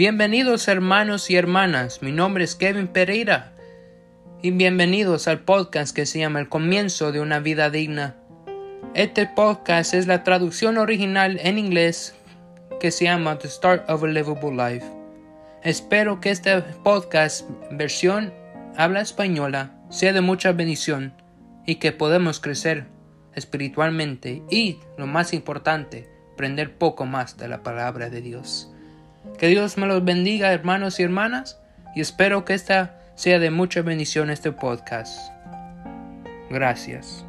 Bienvenidos hermanos y hermanas, mi nombre es Kevin Pereira y bienvenidos al podcast que se llama El comienzo de una vida digna. Este podcast es la traducción original en inglés que se llama The Start of a Livable Life. Espero que este podcast versión habla española sea de mucha bendición y que podamos crecer espiritualmente y, lo más importante, aprender poco más de la palabra de Dios. Que Dios me los bendiga, hermanos y hermanas, y espero que esta sea de mucha bendición este podcast. Gracias.